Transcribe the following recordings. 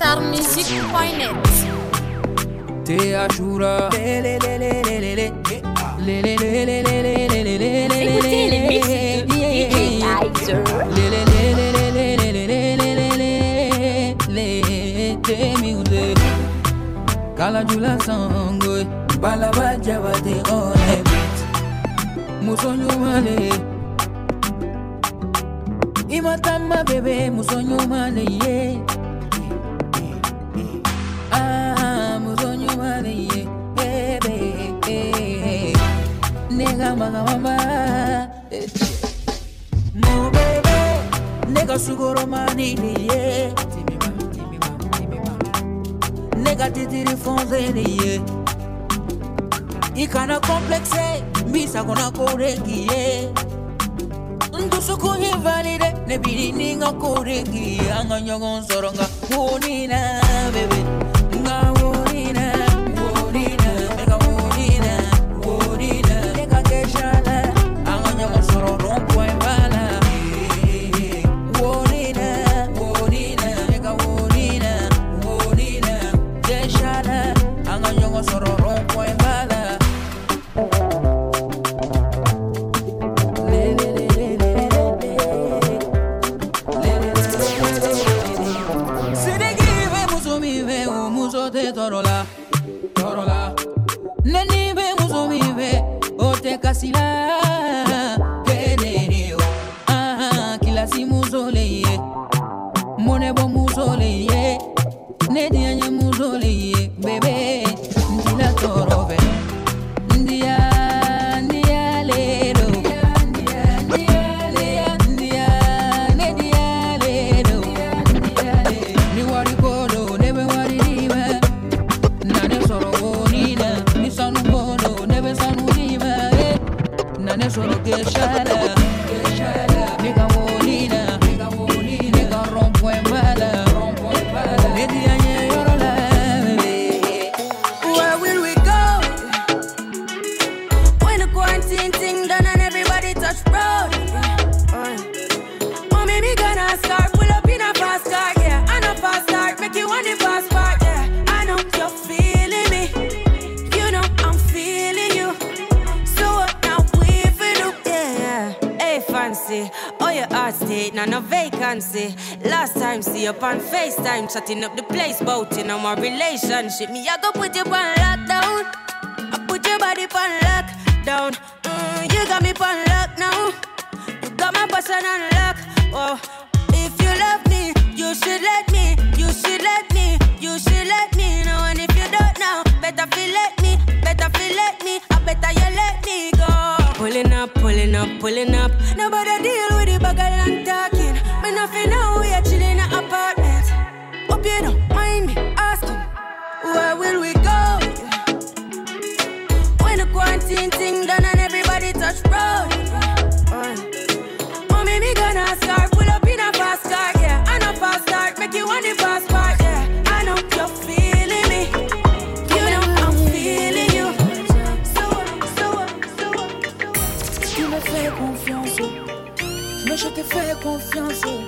Starmusic.net T'es à Choura Écoutez les mix de DJ Heiser Kala jula sangoy Balaba jaba te on the beat Musonyumale Imatama bebe musonyumale yeah nigga, mama, mama. New baby, nigga, sugoro manini, yeah. Nigga, titiri fonzeni, yeah. Ikana complexe, misa kona koreki, yeah. ndusuku hivalile nebilininga kuligi anga nyongo nsoronga kunina bebe girl. Setting up the place, boating on my relationship. seen thing done and everybody touch road. Uh. Mommy, me gonna start, pull up in a fast car, yeah. I know fast start, make you want the fast part, yeah. I know you're feeling me. You know I'm feeling you. So, so, so, so. Tu me fais confiance, mais je te fais confiance. Oh.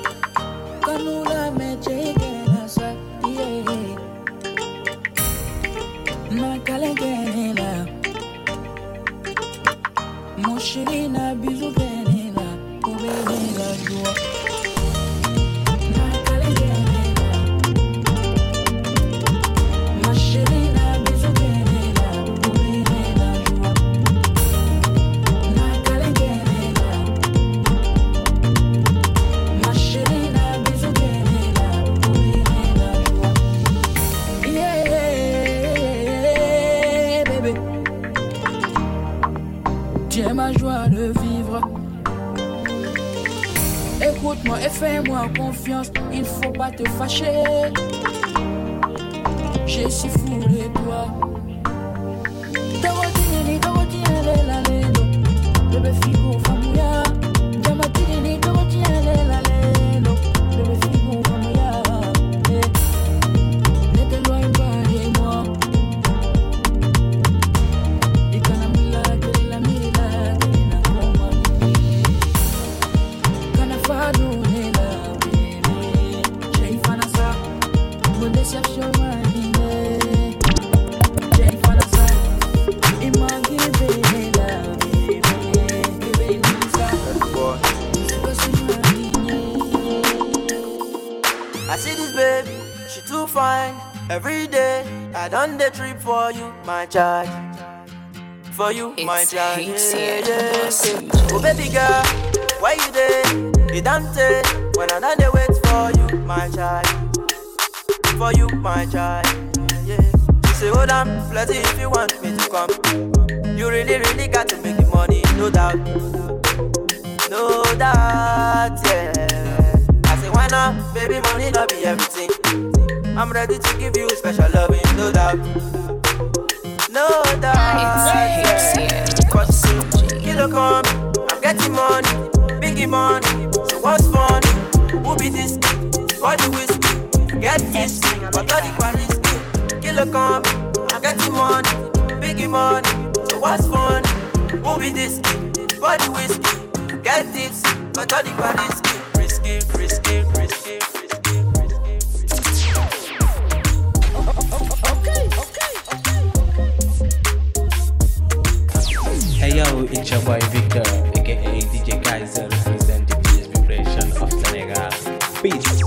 Trip for you, my child. For you, my It's child. Hicks Yeah, yeah. Oh, baby girl, why you there? You don't take when I'm done the wait for you, my child. For you, my child. Yeah. She say, hold on, plenty if you want me to come. You really, really got to make the money, no doubt. No doubt, yeah. I say, why not? Baby, money not be everything. I'm ready to give you special loving, no doubt. No doubt. It's Hicks yeah. here. Cause kilo come, I'm getting money, biggie money. So what's funny? Who be this? For the whiskey, get this, but all the quality. Kilo come, I'm getting money, biggie money. So what's funny? Who be this? For the whiskey, get this, but all the quality. Risky, risky, yo, it's your boy Victor, aka DJ Kaiser, represent the vibration of Senegal. Peace.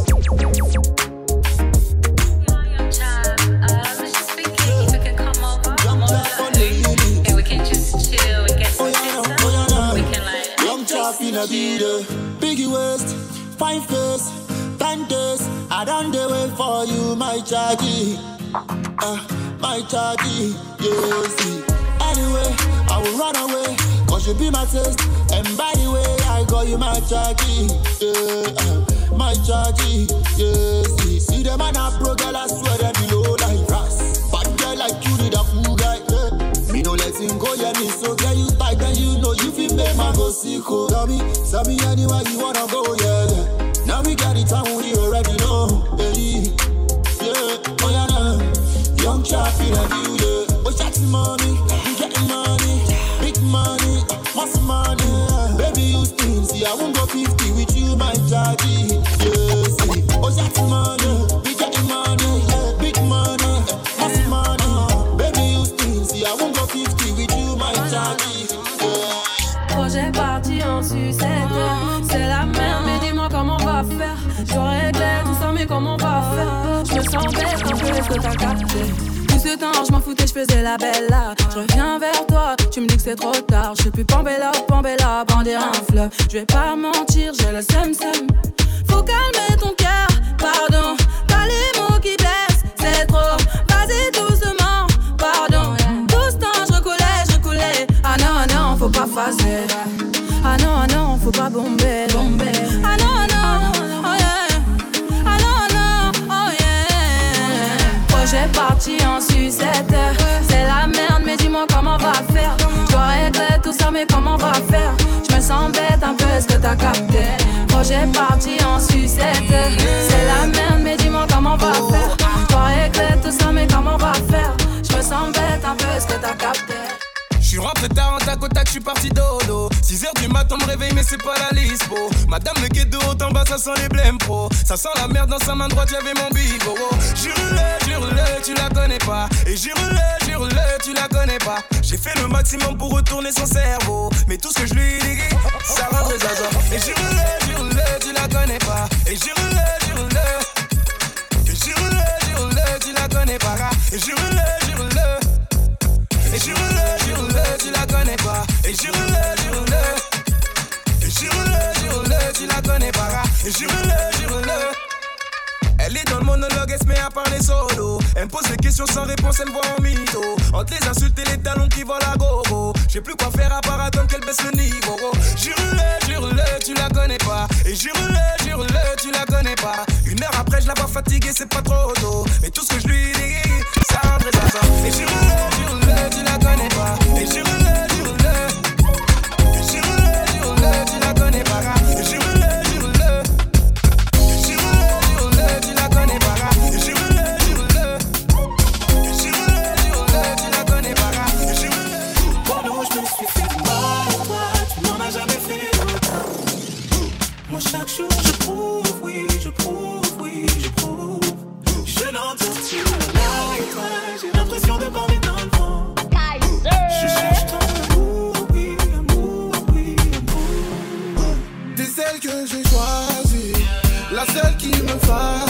In a video, biggie waist, fine face, ten days. I done the way for you, my chargy, uh, my chargy, yes. Anyway, I will run away, cause you be my taste. And by the way, I call you my chargy, yeah, my chargy, yes. See the man up, bro, girl, I swear that below like grass. Bad girl like you need a fool guy, yeah. Me no let him go, yeah, me so get you tight and you know you feel make my go sicko. Tell me, tell me anywhere you wanna go, yeah, yeah. Now we got it and we already know, hey, yeah, oh yeah, nah. Young chap a view, yeah. Oh, shot money, money, money? Baby, you still see, I won't go 50 with you, foutais je faisais la belle là Je reviens vers toi tu me dis que c'est trop tard. Je sais plus pambella pambella brandir un fleuve. Je vais pas mentir j'ai le seum seum. Faut calmer ton cœur pardon. T'as les mots qui blessent c'est trop. Vas-y doucement pardon. Tout ce temps je recoulais je recoulais Ah non non faut pas phaser. Ah non non faut pas bomber bomber. Ah non non oh yeah. Ah non non oh yeah. Projet parti en sucette Projet parti en sucette C'est la merde mais dis-moi comment on va faire dois régler tout ça mais comment on va faire? Je me sens bête un peu est-ce que t'as capté? Suis rentré tard en tac au tac, je suis parti dodo. 6h du matin, me réveille, mais c'est pas la lispo. Madame le guet de haut en bas, ça sent les blèmes pro. Ça sent la merde dans sa main droite, j'avais mon bigot. Jure-le, jure-le, tu la connais pas. Et jure-le, jure-le, tu la connais pas. J'ai fait le maximum pour retourner son cerveau. Mais tout ce que je lui dis, ça rendrait zaza. Et jure-le, jure-le, tu la connais pas. Et jure-le, jure-le. Et jure-le, tu la connais pas. Et jure-le, jure-le. Et jure-le, tu la connais pas. Et jure-le, jure-le. Et jure-le, tu la connais pas. Jure-le, jure-le. Elle est dans le monologue, elle se met à parler solo. Elle me pose des questions sans réponse, elle me voit en mytho. Entre les insultes et les talons qui volent à gogo. J'ai plus quoi faire à part attendre qu'elle baisse le niveau. Jure-le, jure-le, tu la connais pas. Et jure-le, jure-le, tu la connais pas. Une heure après, je la vois fatiguée, c'est pas trop tôt. Mais tout ce que je lui dis, ça rendrait ça. Et jure-le, jure-le, tu la connais pas. Et jure-le, amour.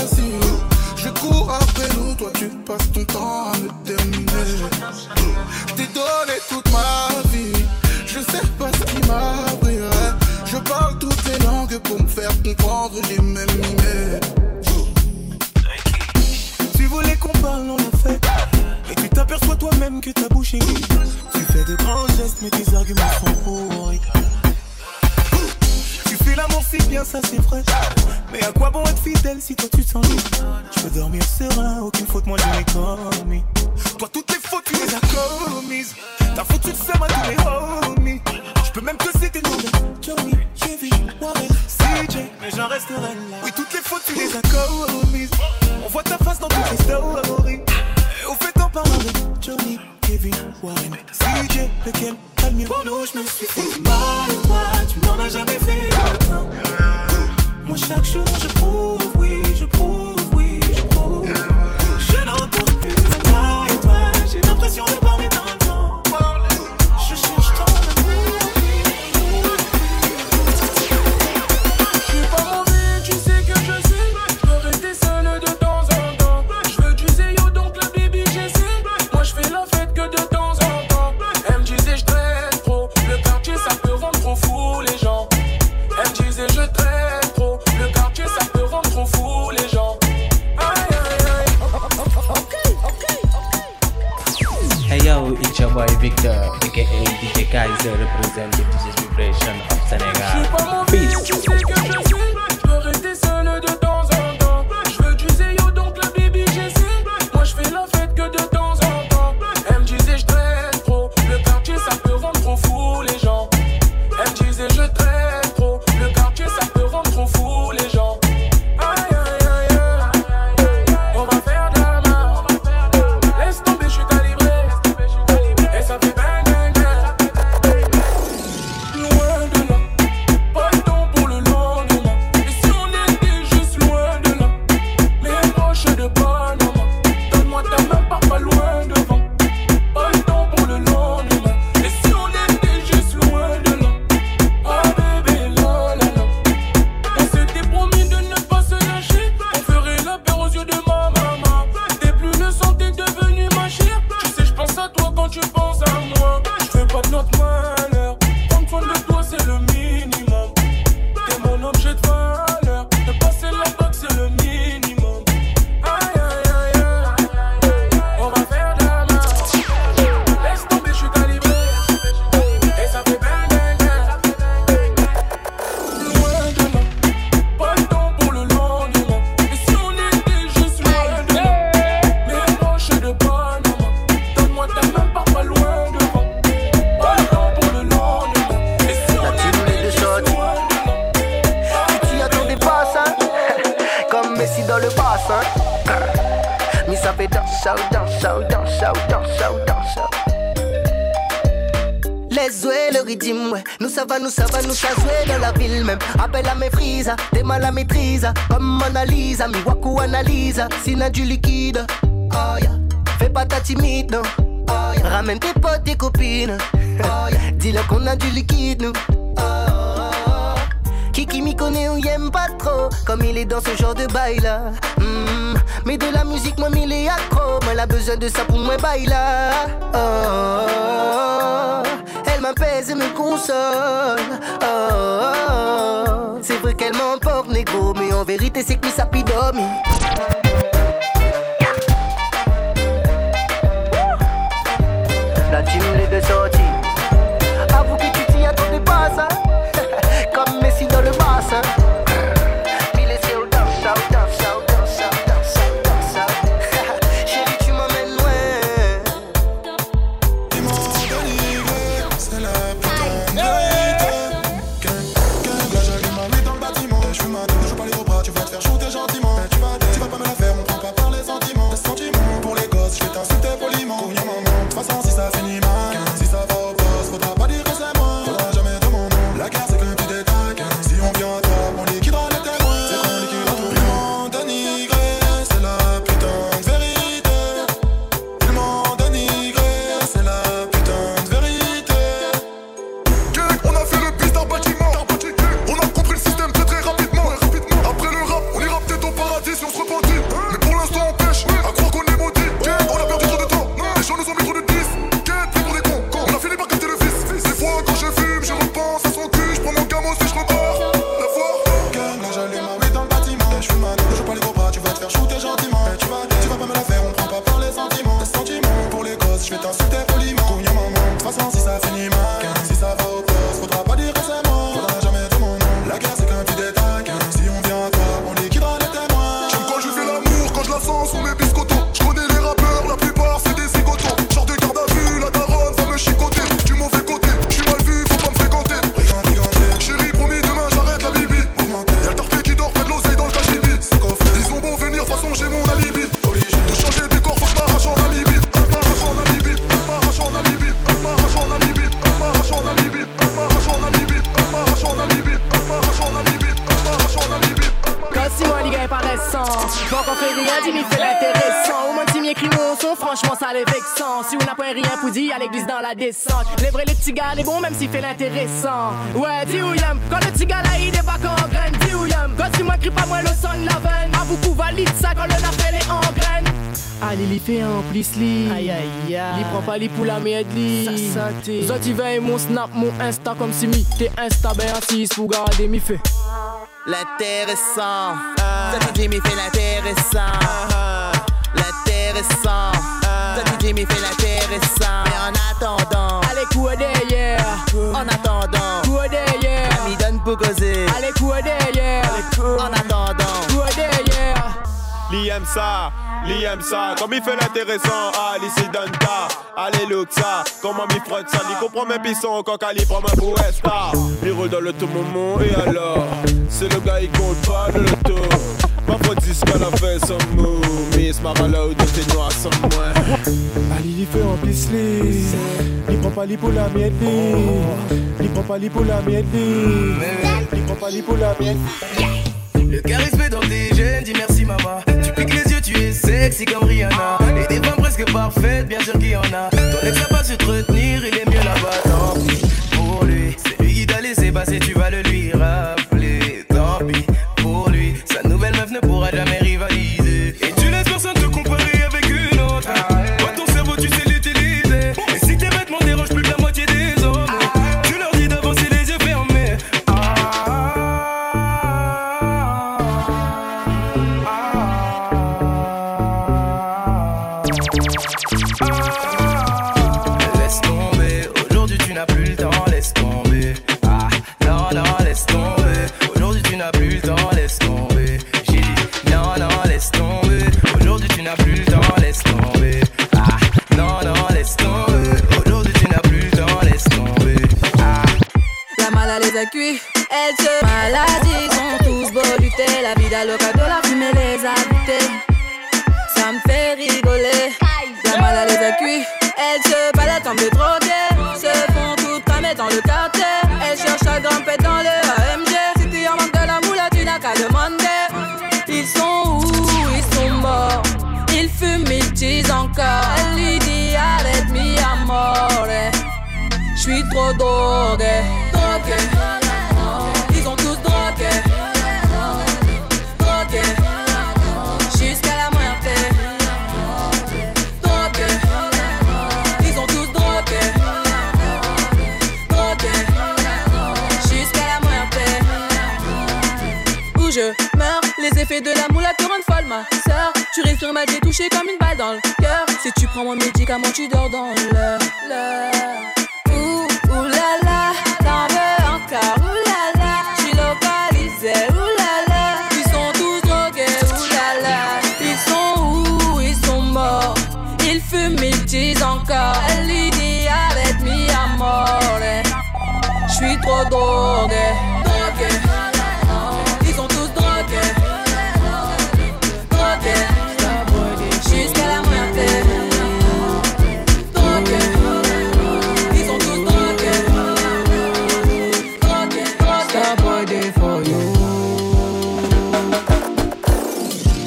Les jouets, le rythme. Nous ça va, nous ça va, nous ça jouer dans la ville même. Appel à mes frises, t'es mal à maîtrise. Comme analyse, mi waku analyse. Sina du liquide. Oh, Fais pas ta timide, non. Oh, Ramène tes potes, tes copines. Oh, Dis-leur qu'on a du liquide, nous. Oh, Kiki m'y connaît, on y aime pas trop. Comme il est dans ce genre de bail là. Hmm. Mais de la musique, moi, mille et accro. Moi, elle a besoin de ça pour moi, baila. Oh, elle m'apaise et me console. Oh. C'est vrai qu'elle m'emporte, négro. Mais en vérité, c'est que ça pidomi. Aïe aïe aïe. Li prend pas la merde li. Mon snap, mon insta comme si mi Tes insta ben assis Pou garade mi fe L'intéressant. Zoti Jimmy fait l'intéressant. Ah, ah. L'intéressant. Zoti Jimmy fait l'intéressant. Mais en attendant. Allez couer derrière. En attendant. Couer derrière. Ami donne pour causer. Allez couer derrière. En attendant. Couer derrière. L'IM ça. Li aime ça, comme il fait l'intéressant, ah, l'ici donne ta, allez look ça, comment m'y frotte ça, il comprend mes pissons, quand Ali prend ma bouesta, il roule dans le tout moment, et alors, c'est le gars, il compte pas le loto, ma faute dit ce qu'elle a fait sans mou, Miss Marala ou de tes noirs sans moi. Ali, il fait en pisli, il prend pas pour la mienne, il prend pas pour la mienne, il prend pas pour la mienne. Le charisme dans tes gènes, dis merci maman. Tu piques les yeux, tu es sexy comme Rihanna. Et des femmes presque parfaites, bien sûr qu'il y en a. Ton ex pas su te retenir, il est mieux là-bas, tant pis. Pour lui, c'est lui qui t'a laissé passer, tu vas le lui rappeler. Tant pis, cuits, elles se maladie, sont tous beaux lutter. La vida loca de la fumée les a. Ça me fait rigoler. La mala les a cuits, elles se baladent en droguées. Se font toutes cramer dans le quartier. Elles cherchent à grimper dans le AMG. Si tu en manques de la moula, tu n'as qu'à demander. Ils sont où? Ils sont morts. Ils fument, ils disent encore. Elle lui dit arrête mi amore. J'suis trop drogué, drogué. Les effets de la te rendent folle, ma sœur. Tu respires mal, t'es touché comme une balle dans le cœur. Si tu prends mon médicament, tu dors dans l'heure. Ouh, ouh là là, t'en veux encore, ouh là là, j'suis localisé, ouh là là, ils sont tous drogués, ouh là là, ils sont où, ils sont morts, ils fument, ils disent encore, elle lui dit arrête mi amore, j'suis trop drogué,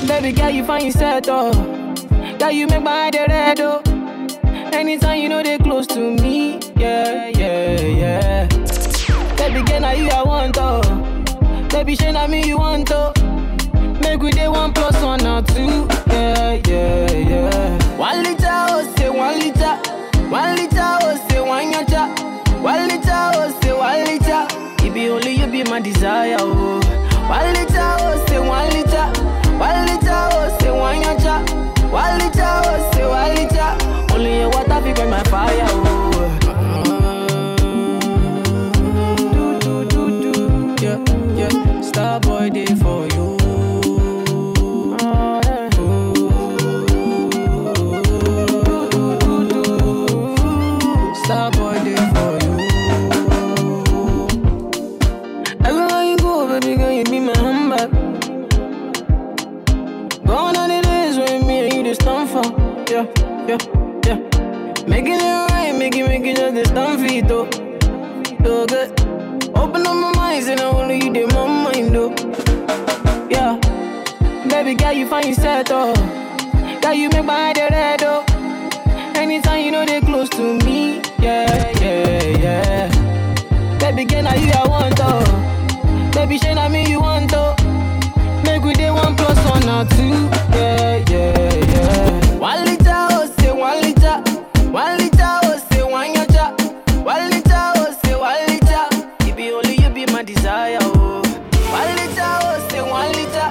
Baby girl, you find yourself oh. Girl, you make my head red oh. Anytime you know they close to me, yeah, yeah, yeah. Baby girl, now you I want oh. Baby, shey na me you want oh. Make we day one plus one or two, yeah, yeah, yeah. One liter oh say one liter, one liter oh say one yacha, one liter oh say one liter. It be only you be my desire oh. One liter oh say one liter, one liter oh say liter. Only your water fi quench my fire oh. Do, do, do, do. Yeah, yeah. Starboy day for you. Making it right, make it, make it just the stand for it, though. So good. Open up my mind, and I only you did my mind, though. Yeah. Baby girl, you find yourself, oh. Girl, you make my head red, oh. Anytime you know they close to me, yeah, yeah, yeah. Baby girl, now you I want, oh. Baby, shey na me you want, oh. Make we day one plus one or two, yeah, yeah, yeah. One liter, be my desire, oh. One liter, oh, say one liter.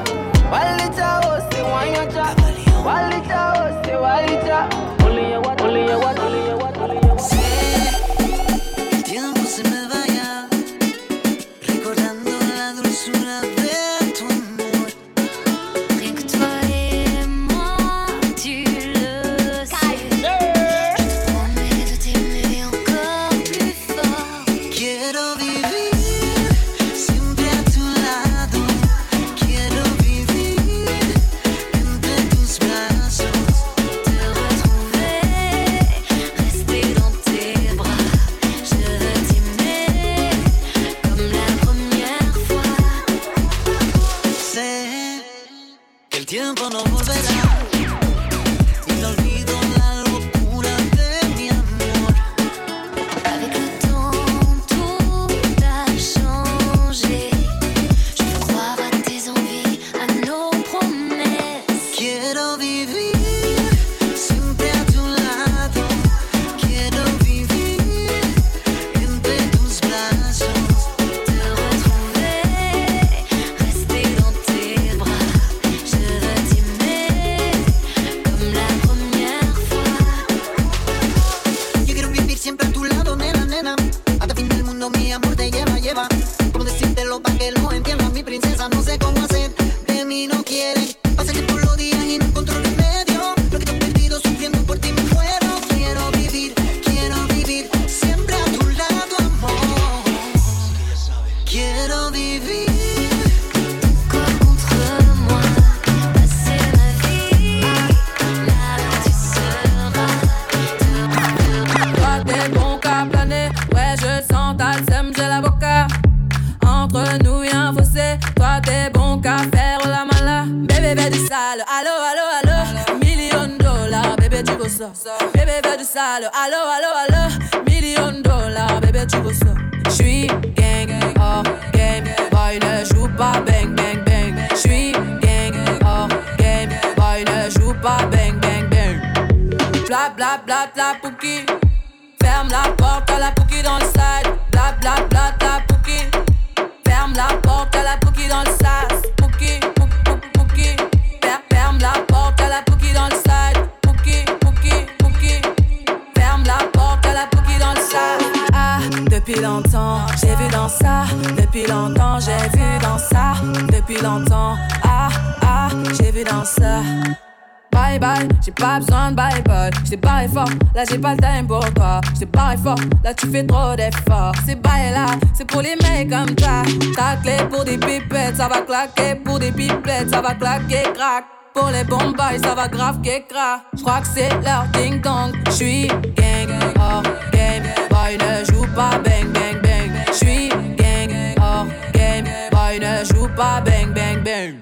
One liter, oh, say one yacha. One liter, oh, say one liter. Sale, allo allo allo. Million dollars, bébé tu veux ça? J'suis gang, hors game, boy ne joue pas bang bang bang. J'suis gang, hors game, boy ne joue pas bang bang bang. Bla bla bla Ferme la porte à la pouki dans le side. Bla bla bla Depuis longtemps, j'ai vu dans ça Depuis longtemps, ah, ah, j'ai vu dans ça Bye bye, j'ai pas besoin de bye bye. J't'ai barré fort, là j'ai pas le time pour toi. J't'ai barré fort, là tu fais trop d'efforts. C'est bye là, c'est pour les mecs comme toi. Ta clé pour des pipettes, ça va claquer. Pour des pipettes, ça va claquer, crack. Pour les bombes, ça va grave qu'écra. J'crois que c'est leur ding dong. J'suis gang, hors game. Boy ne joue pas bang bang bang. J'suis. Ne joue pas bang bang bang.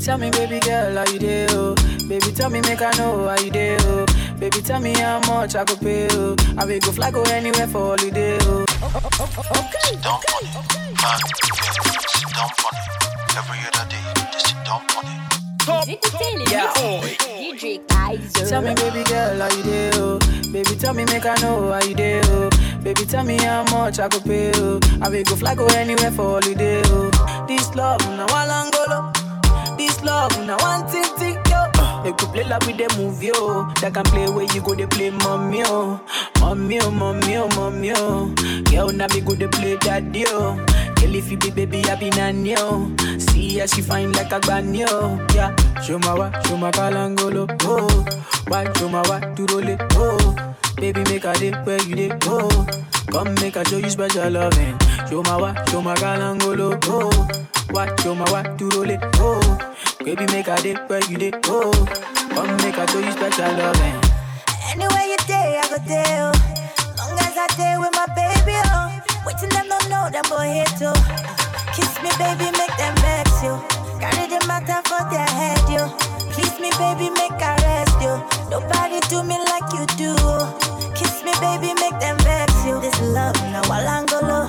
Tell me, baby girl, how you do? Oh? Baby, tell me, make I know how you do. Baby, tell me how much I could pay. Oh? I will go fly, go anywhere for holiday. Oh. Okay. Down on it. Man, sit down on it. Every other day, just sit down on it. Écoutez les Yeah. mix DJ Kaiser. Tell me, baby girl, how you do? Oh? Baby, tell me, make I know how you do. Oh? Baby, tell me how much I could pay. Oh? I will go fly, go anywhere for holiday. Oh. This love, now one angolo. This love, now one thing, thing, yo. They could play like with the movie, yo. They can play where you go, they play mommy, oh. Mommy, oh, mommy, oh, mommy, oh. Girl, now me go, they play daddy, oh. Girl, if you be baby, I be nanny, oh. See how she fine like a granny, oh. Yeah, show my wa, show my kalangolo, oh. Why, show my wa, to roll it, oh. Baby, make a day where you dey, go. Come make I show you special loving. Show my what, show my galangolo. Oh, what, show my what to roll it. Oh, baby make a dip where you did. go. come make I show you special loving. Anywhere you day, I go there. oh. Long as I day with my baby, oh. Waiting them don't know them go hit too. Oh. Kiss me, baby, make them vex you. Carry the matter for their head, you. Please me, baby, make I rest you. Nobody do me like you do. Oh. Me, baby, make them vex you. This love, now walangolo.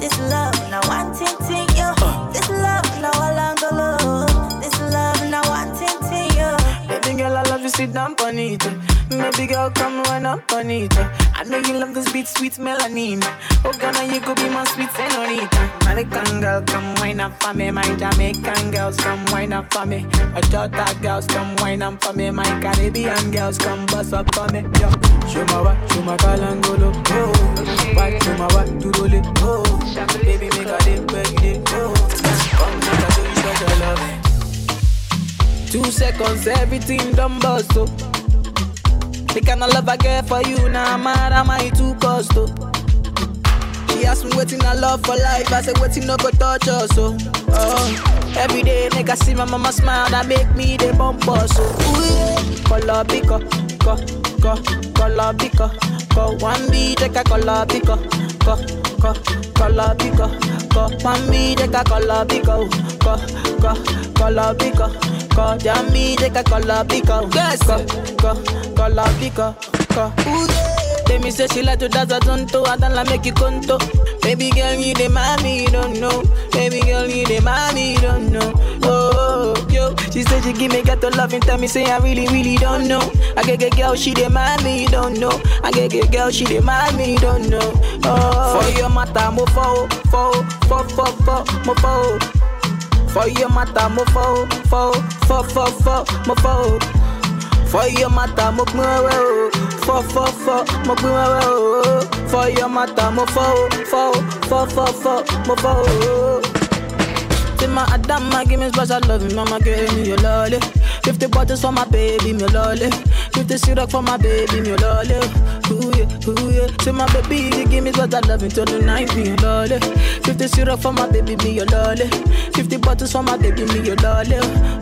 This love, now one ting ting you. Uh. This love, now walangolo. This love, now one ting ting you. Baby girl, I love you, sit down on it. Baby girl, come run up on it. I know you love this beat, sweet melanin. Oh, Ghana, you could be my sweet senorita. American girl, come wine up for me. My Jamaican girls, come wine up for me. My Jota girls, come wine up for me. My Caribbean girls, come bust up for me. Yo, show what, show my kalangolo. Oh, show what, to roll it. Oh, baby, make a dip where you did. Oh, come make a do you special loving. Two seconds, everything done bust oh. The kind of love I get for you now, nah, mad am I too cost oh. She asked me waiting I love for life, I said waiting no go touch us oh. oh. Every day nigga see my mama smile, that make me the bump us oh. Ooh, yeah. Color pico, co, cola pico, co one be deca cola pico, co, co, cola pico, co one be deca cola pico, co, co, cola pico, co jam be deca cola pico, co, co, cola pico, co. Let me say she like to dance a tonto, I don't like make you conto. Baby girl, you the mommy, you don't know. Baby girl, you the mommy, you don't know. Oh, she said she give me ghetto love and tell me say I really, really don't know. I get get girl, she the mommy, you don't know. I get get girl, she the mommy, you don't know. Oh, for your matter, mo fo, fo, fo, fo, fo, mo fo. For your matter, mo fo, fo, fo, fo, fo, mo fo. For your matter, mo gbin wewe o. Fọ fọ fọ, mo gbin wewe o. For your matter, mo fọ o. Fọ o, fọ fọ fọ, mo fọ o. Say my Adama, give me special love, mama give me your lolly. Fifty bottles for my baby, me lolly. Fifty syrup for my baby, me lolly. Ooh yeah, ooh yeah. Say my baby, you give me special love until the night, me your lolly. Fifty syrup for my baby, me your lolly. Fifty bottles for my baby, me your lolly.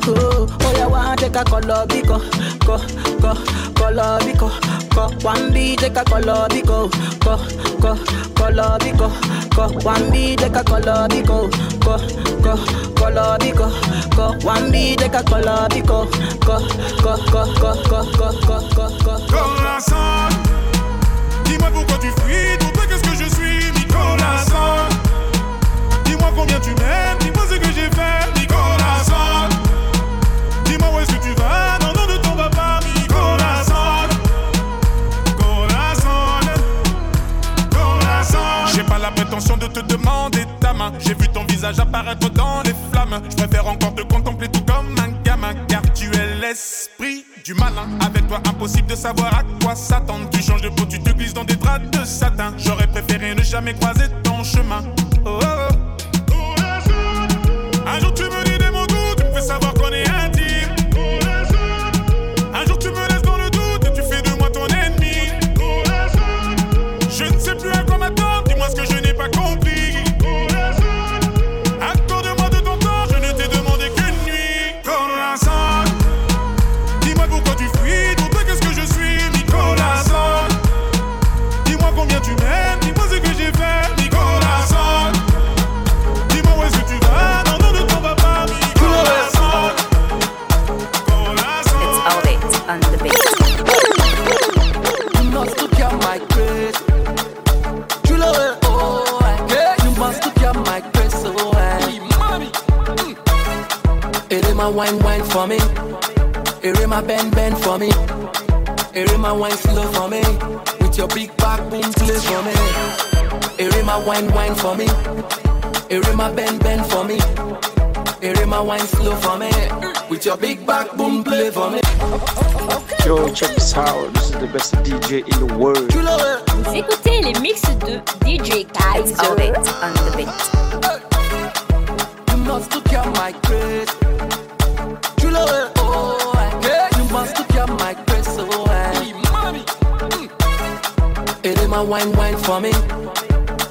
Oh, oh yeah, one take a color biko, ko, ko, color biko, ko. One B take a color biko, ko, ko, color biko, ko. One B take a color biko, ko, ko, color biko, ko. One B take a color biko, ko, ko, ko, ko, ko, ko, ko, ko, ko. Sand, dis-moi pourquoi tu fuis, toi qu'est-ce que je suis, Nicolas. Dis-moi combien tu m'aimes, dis-moi ce que j'ai fait, Nicolas. Dis-moi où est-ce que tu vas, non, non, ton papa, Nicolas Sand. Nicolas. J'ai pas la prétention de te demander ta main, j'ai vu ton visage apparaître dans les flammes. Je préfère encore te contempler tout comme un gamin, car tu es l'esprit du malin. Avec toi, impossible de savoir à quoi s'attendre. Tu changes de peau, tu te glisses dans des draps de satin. J'aurais préféré ne jamais croiser ton chemin. Oh, oh, oh. Un jour tu me dis des mots doux, tu me fais savoir qu'on est bend for me. Erema bend bend for me. Erema wine slow for me. With your big back boom play for me. Yo, check this out. This is the best DJ in the world. Vous écoutez les mix de DJ Kaiser. On the on the beat. You must look at my grace. Love it. You must my oh, eh. mm. wine wine for me.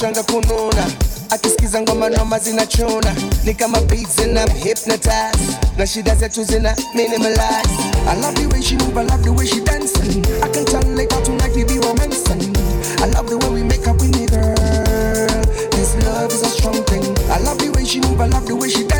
changa kununa. Akisikiza ngoma noma zinachuna. Ni kama beats I na shida zetu zina minimalize. Love the way she move, I love the way she dancing I can tell like how tonight we be romancing. I love the way we make up with me girl. This love is a strong thing. I love the way she move, I love the way she dancing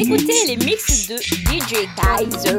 Écoutez les mix de DJ Kaiser.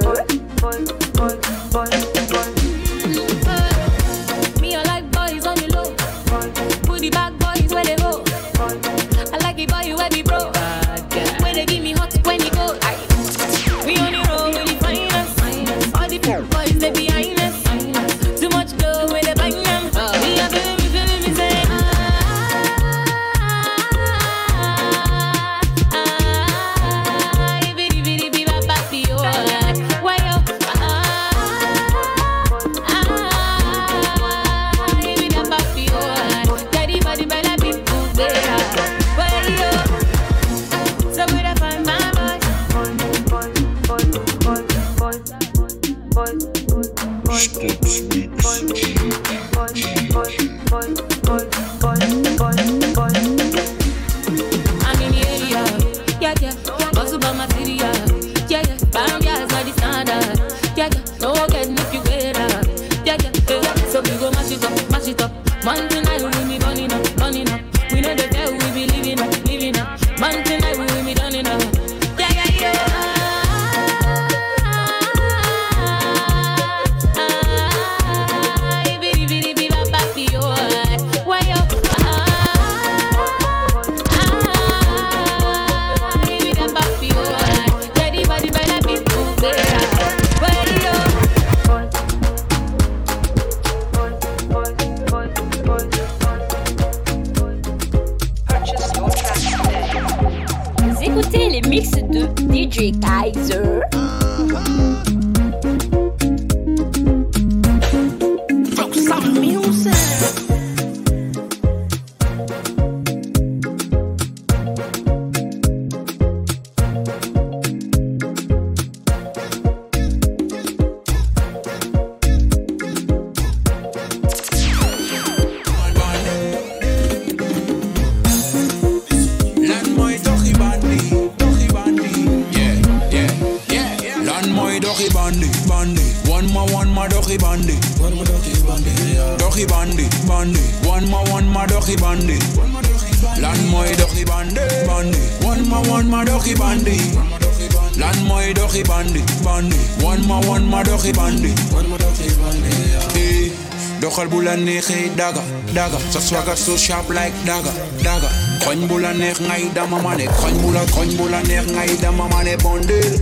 Daga. Sa swagger so sharp like daga daga. Koñ bu la neex ngay dama ma ne koñ bu la koñ bu la neex ngay dama ma ne bondel.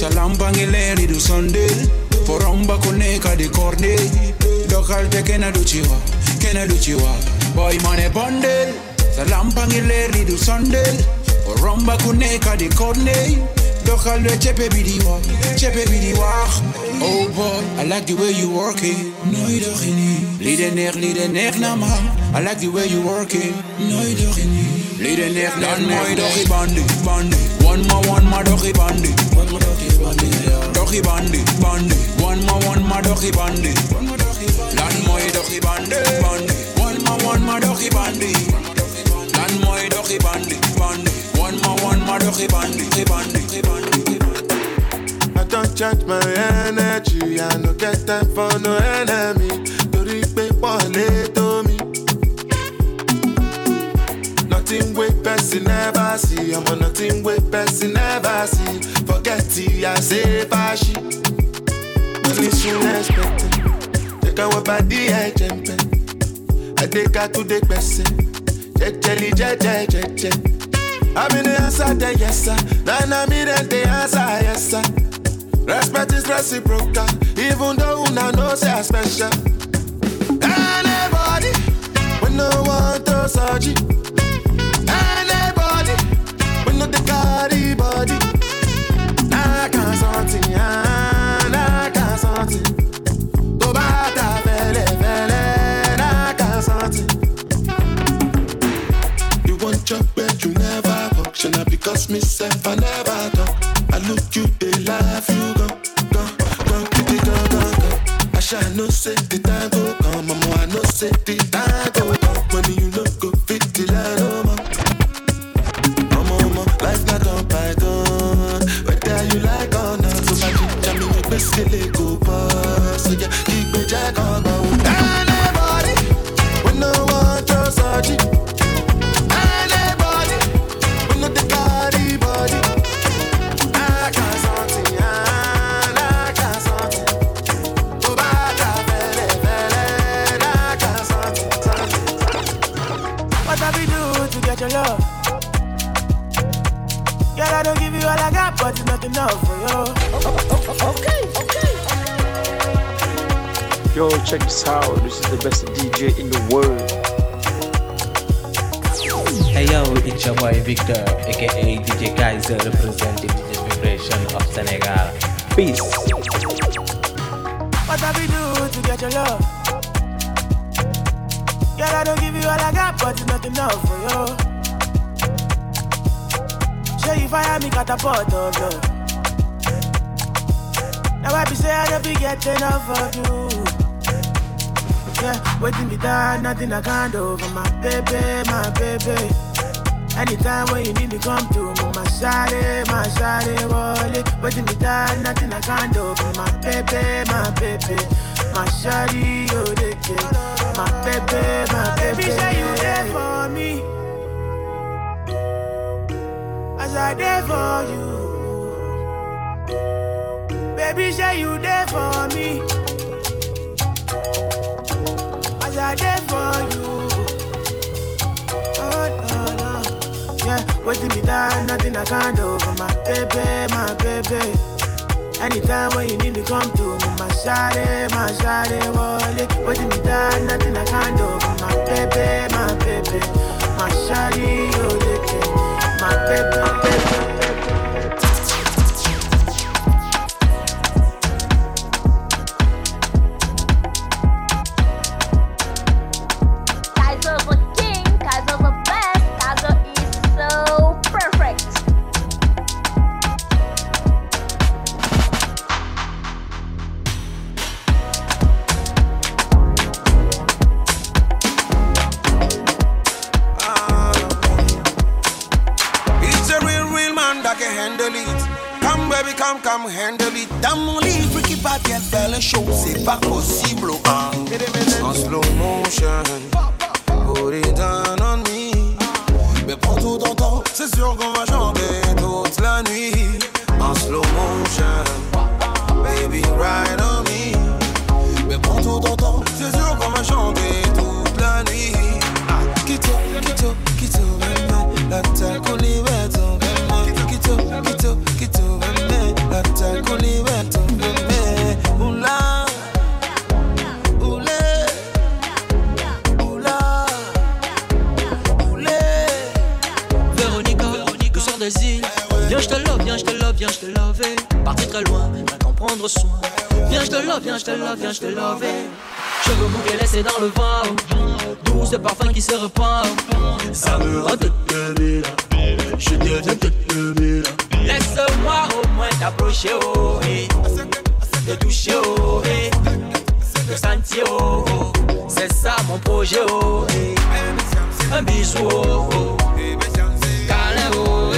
Sa lampa ngi leer yi du sondel. Forom ba ku nekk di kordel doxal te kenn du ci wax kenn du boy ma ne bondel. Sa lampa ngi leer yi du sondel. Forom ba ku nekk di kordel doxal de cepe bi di wax cepe bi di oh boy I like the way you work it. Nooy doxi nii lii de neex lii de neex na I like the way you work it nooy doxi nii lii de neex neex mooy doxi bandi bandi. One ma one ma doxi bandi. One ma doxi bandi doxi bandi bandi. One ma one ma doxi bandi. Lan mooy doxi bandi. Bandi one ma one ma doxi bandi. Lan mooy doxi bandi bandi. One ma one ma doxi bandi bandi bandi I don't charge my energy, I no get time for no enemy. Wọlé tó mi. Nothing wey person never see, I'm on nothing wey person never see. Forget it, I say fashi. Money soon expected. Take our body, I jump I take her to the person. Jejeli, jeje, jeje. I'm in the answer, the yes sir. Then I'm in the answer, yes sir. Respect is reciprocal, even though una know say I special. No want to it. Anybody, we no the carry body. I can't something, I can't something. To bata fele fele, I can't something. You want job where you never function, because me self I never talk. I look you, they laugh, you go, go, go, go, go, go, go. I shall no say the time go come, mama, I no say the time go come. When you look go check this out. This is the best DJ in the world. Hey yo, it's your boy Victor, aka DJ Kaiser, representing the vibration of Senegal. Peace. What have we do to get your love? Girl, I don't give you all I got, but it's not enough for you. Show you fire me catapult of love. Now I be say I don't be getting enough of you. Yeah, waiting me down, nothing I can't do for my baby, my baby. Anytime when you need me, come to me, my shawty, my shawty, wallet. Waiting me down, nothing I can't do for my baby, my baby. My shawty, you the kid. My baby, my baby. Baby, say you there for me. As I there for you. Baby, say you there for me. Waiting me down, nothing I can't do for my baby, my baby. Anytime when you need me, come to me, my shawty, my shawty, wallet. Waiting me down, nothing I can't do for my baby, my baby. My shawty, d'approcher, oh, hey. de toucher, oh, hey. de sentir, oh, c'est ça mon projet, oh, hey. un bisou, oh, oh. oh,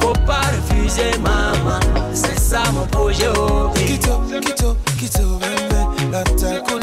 faut pas refuser, maman, c'est ça mon projet, oh, hey. Bébé, la taille qu'on.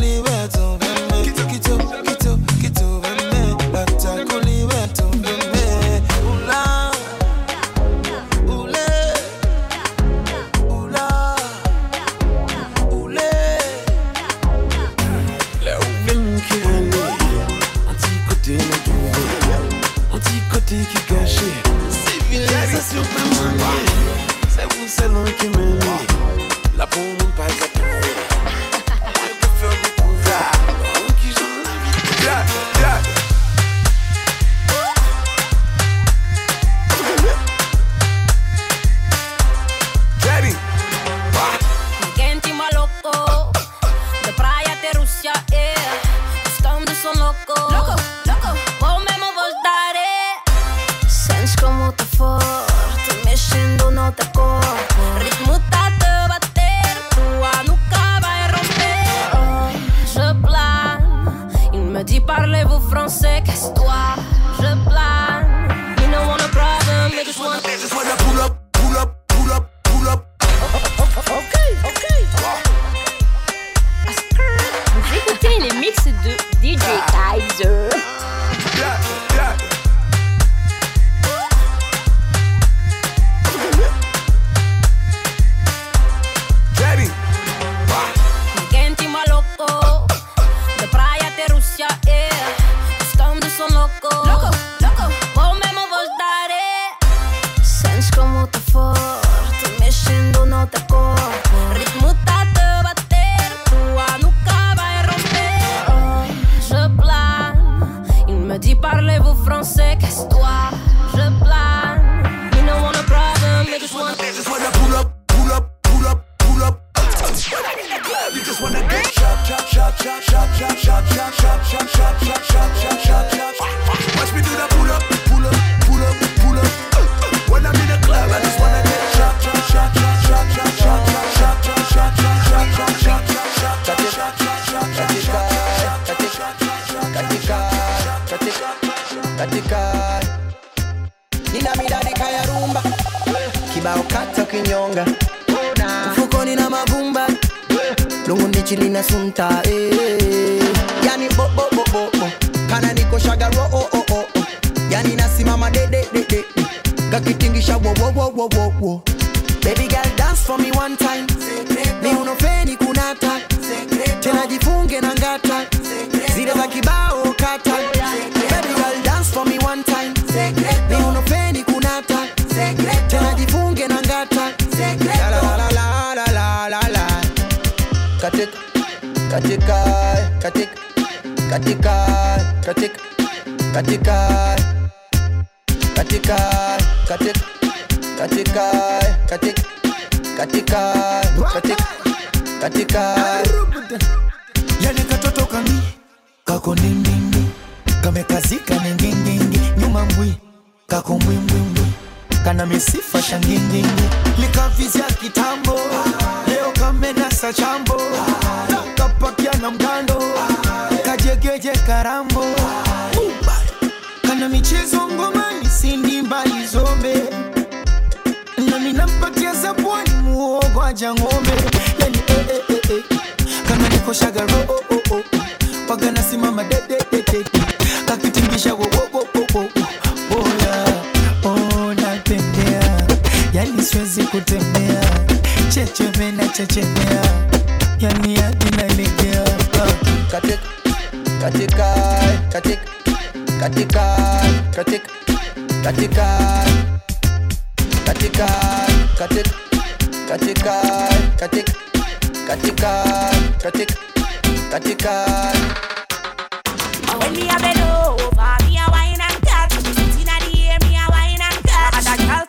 katika katika katika katika katika katika katika katika katika katik katika katik katika yani katoto kami kako nindindi kamekazika ningingingi nyuma mbwi kako mbwimbwimbwi kana misifa shangingingi likavizya kitambo ah amenasa chambo. Kapakia na mgando kajegeje karambo. Kana michezo ngomani sindi mbali zombe. Zabwani muogo ng'ombe. Yani, eh, eh, eh, eh. eh. kama nikoshaga ro oh, oh, oh. oh. waganasimama dededede kakitingisha wowowowowo boya oh, oh, oh, oh, oh. natembea yani siwezi kutembea. checheme na chechemea, yani hadi nalegea. Katik katika katik katika katik katika katika katik katika katik katika katik katika. When me a bend over.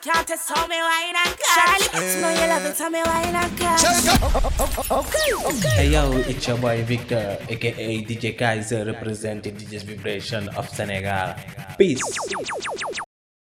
Can't test how me wine and cut. Charlie, know you love it, how me wine and cut. Okay, okay. Hey yo, it's your boy Victor, aka DJ Kaiser, representing DJ's Vibration of Senegal. Peace.